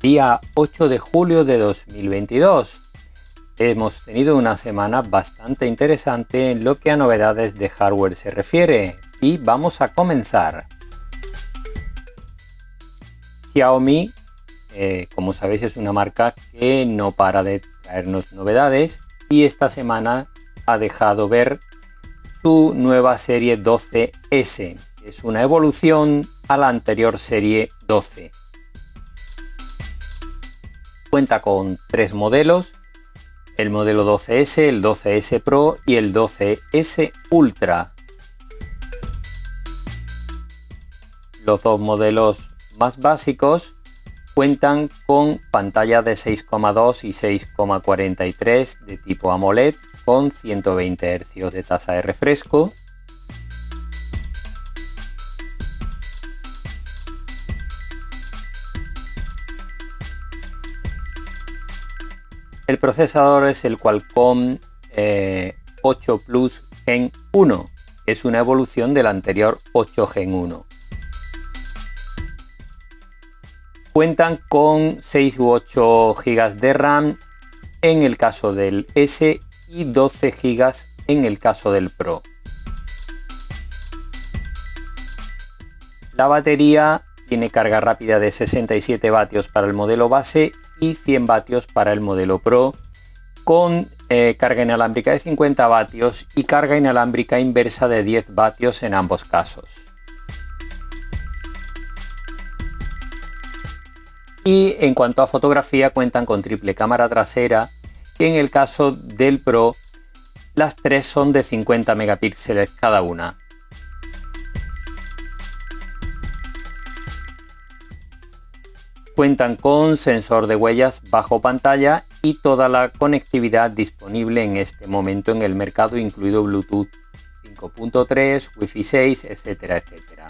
día 8 de julio de 2022. Hemos tenido una semana bastante interesante en lo que a novedades de hardware se refiere y vamos a comenzar. Xiaomi, eh, como sabéis, es una marca que no para de traernos novedades y esta semana ha dejado ver su nueva serie 12S. Es una evolución a la anterior serie 12. Cuenta con tres modelos el modelo 12S, el 12S Pro y el 12S Ultra. Los dos modelos más básicos cuentan con pantalla de 6,2 y 6,43 de tipo AMOLED con 120 Hz de tasa de refresco El procesador es el Qualcomm 8 eh, Plus Gen 1. Es una evolución del anterior 8 Gen 1. Cuentan con 6 u 8 GB de RAM en el caso del S y 12 GB en el caso del Pro. La batería tiene carga rápida de 67 vatios para el modelo base y 100 vatios para el modelo Pro con eh, carga inalámbrica de 50 vatios y carga inalámbrica inversa de 10 vatios en ambos casos. Y en cuanto a fotografía cuentan con triple cámara trasera y en el caso del Pro las tres son de 50 megapíxeles cada una. Cuentan con sensor de huellas bajo pantalla y toda la conectividad disponible en este momento en el mercado, incluido Bluetooth 5.3, Wi-Fi 6, etcétera, etcétera.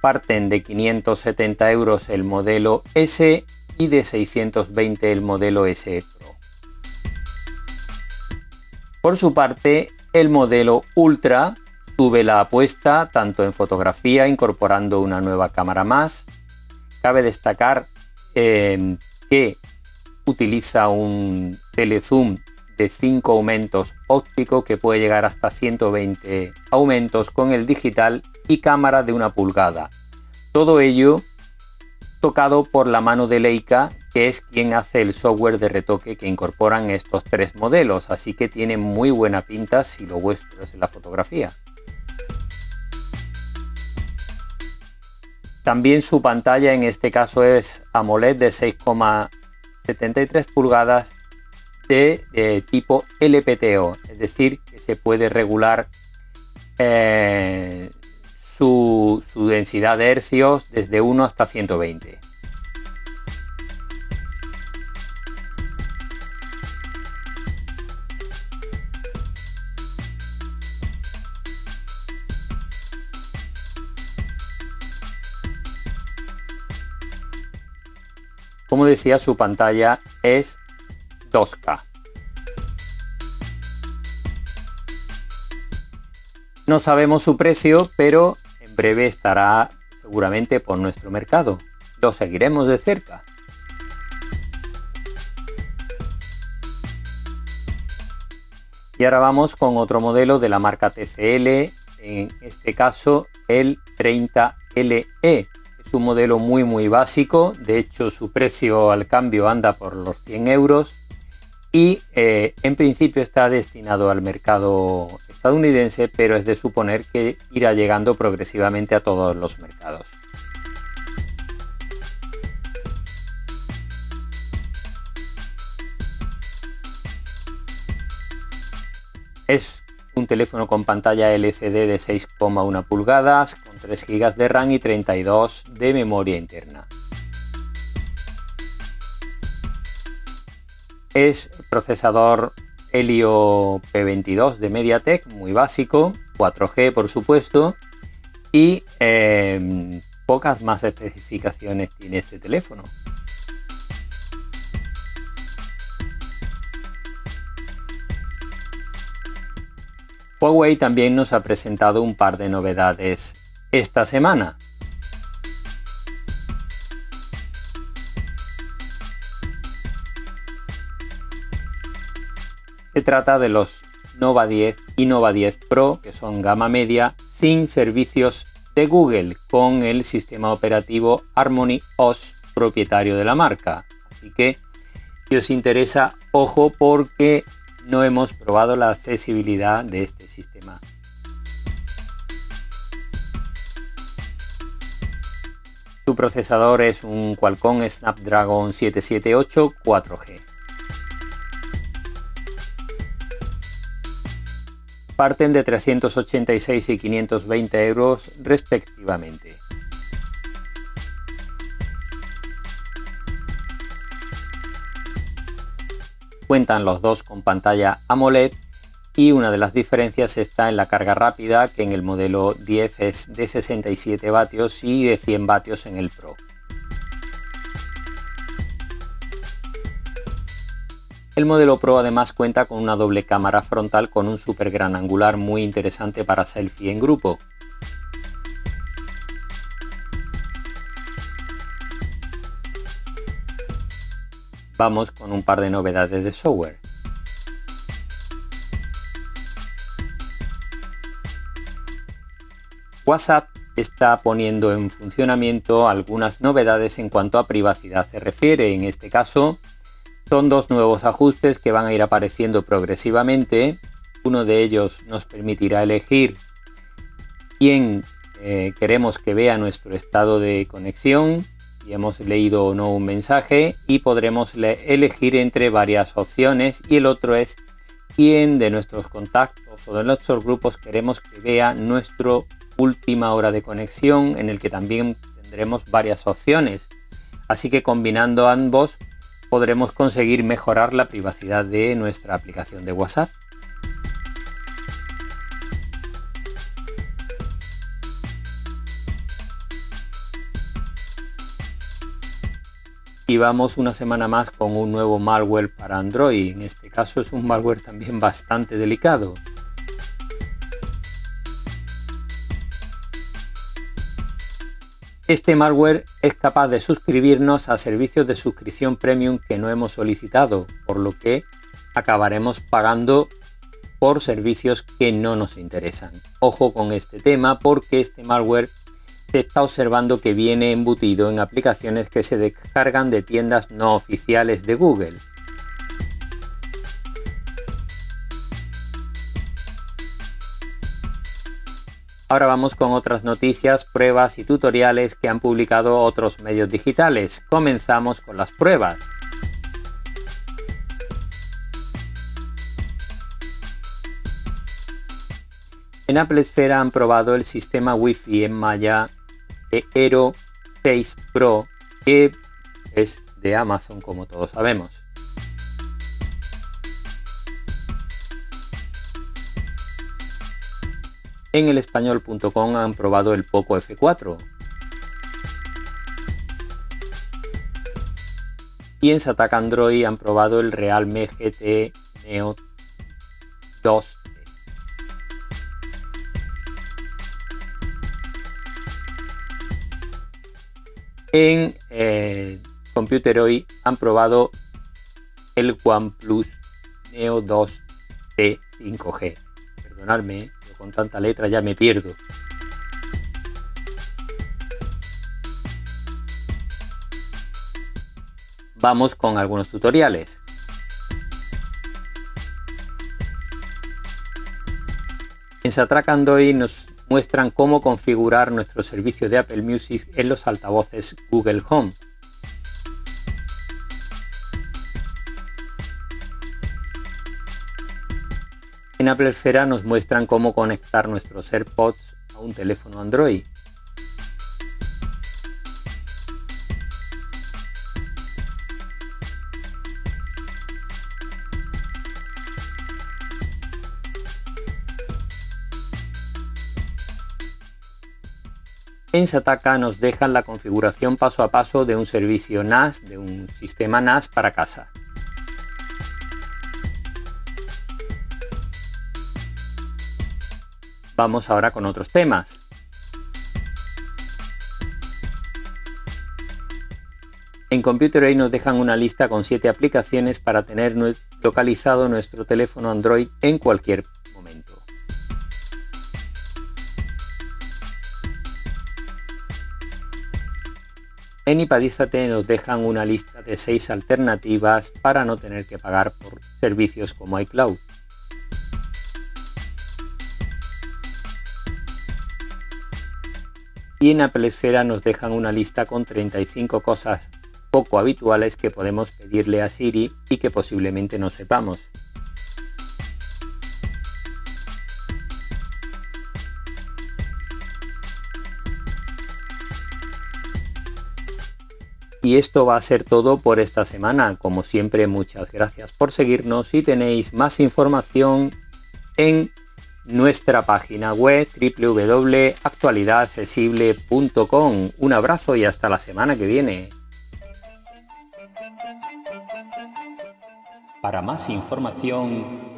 Parten de 570 euros el modelo S y de 620 el modelo S Pro. Por su parte, el modelo Ultra sube la apuesta tanto en fotografía incorporando una nueva cámara más. Cabe destacar que utiliza un telezoom de 5 aumentos óptico que puede llegar hasta 120 aumentos con el digital y cámara de una pulgada. Todo ello tocado por la mano de Leica, que es quien hace el software de retoque que incorporan estos tres modelos, así que tiene muy buena pinta si lo vuestro es la fotografía. También su pantalla en este caso es AMOLED de 6,73 pulgadas de, tipo LPTO, es decir, que se puede regular eh, su densidad de hercios desde 1 hasta 120. Como decía, su pantalla es 2K. No sabemos su precio, pero en breve estará seguramente por nuestro mercado. Lo seguiremos de cerca. Y ahora vamos con otro modelo de la marca TCL, en este caso el 30LE un modelo muy muy básico, de hecho su precio al cambio anda por los 100 euros y eh, en principio está destinado al mercado estadounidense, pero es de suponer que irá llegando progresivamente a todos los mercados. Es un teléfono con pantalla LCD de 6,1 pulgadas, con 3 GB de RAM y 32 de memoria interna. es procesador Helio P22 de MediaTek, muy básico, 4G por supuesto, y em, pocas más especificaciones tiene este teléfono. Huawei también nos ha presentado un par de novedades esta semana. Se trata de los Nova 10 y Nova 10 Pro, que son gama media, sin servicios de Google, con el sistema operativo Harmony OS propietario de la marca. Así que si os interesa, ojo porque no hemos probado la accesibilidad de este sistema. Su procesador es un Qualcomm Snapdragon 778 4G. Parten de 386 y 520 euros respectivamente. Cuentan los dos con pantalla AMOLED y una de las diferencias está en la carga rápida que en el modelo 10 es de 67 vatios y de 100 vatios en el Pro. El modelo Pro además cuenta con una doble cámara frontal con un super gran angular muy interesante para selfie en grupo. Vamos con un par de novedades de software. WhatsApp está poniendo en funcionamiento algunas novedades en cuanto a privacidad se refiere. En este caso, son dos nuevos ajustes que van a ir apareciendo progresivamente. Uno de ellos nos permitirá elegir quién eh, queremos que vea nuestro estado de conexión hemos leído o no un mensaje y podremos elegir entre varias opciones y el otro es quién de nuestros contactos o de nuestros grupos queremos que vea nuestra última hora de conexión en el que también tendremos varias opciones. Así que combinando ambos podremos conseguir mejorar la privacidad de nuestra aplicación de WhatsApp. Y vamos una semana más con un nuevo malware para Android. En este caso es un malware también bastante delicado. Este malware es capaz de suscribirnos a servicios de suscripción premium que no hemos solicitado, por lo que acabaremos pagando por servicios que no nos interesan. Ojo con este tema porque este malware se está observando que viene embutido en aplicaciones que se descargan de tiendas no oficiales de Google. Ahora vamos con otras noticias, pruebas y tutoriales que han publicado otros medios digitales. Comenzamos con las pruebas. En Apple Esfera han probado el sistema Wi-Fi en Maya Aero 6 Pro, que es de Amazon como todos sabemos. En el español.com han probado el Poco F4. Y en Satac Android han probado el Realme GT Neo 2 En eh, Computer hoy han probado el OnePlus Neo 2T 5G. Perdonadme, con tanta letra ya me pierdo. Vamos con algunos tutoriales. En Satrack Android nos muestran cómo configurar nuestro servicio de Apple Music en los altavoces Google Home. En Apple Esfera nos muestran cómo conectar nuestros AirPods a un teléfono Android. En Sataka nos dejan la configuración paso a paso de un servicio NAS, de un sistema NAS para casa. Vamos ahora con otros temas. En Computer nos dejan una lista con 7 aplicaciones para tener localizado nuestro teléfono Android en cualquier En Ipadízate nos dejan una lista de 6 alternativas para no tener que pagar por servicios como iCloud. Y en Apple Esfera nos dejan una lista con 35 cosas poco habituales que podemos pedirle a Siri y que posiblemente no sepamos. Y esto va a ser todo por esta semana. Como siempre, muchas gracias por seguirnos y tenéis más información en nuestra página web www.actualidadaccesible.com. Un abrazo y hasta la semana que viene. Para más información,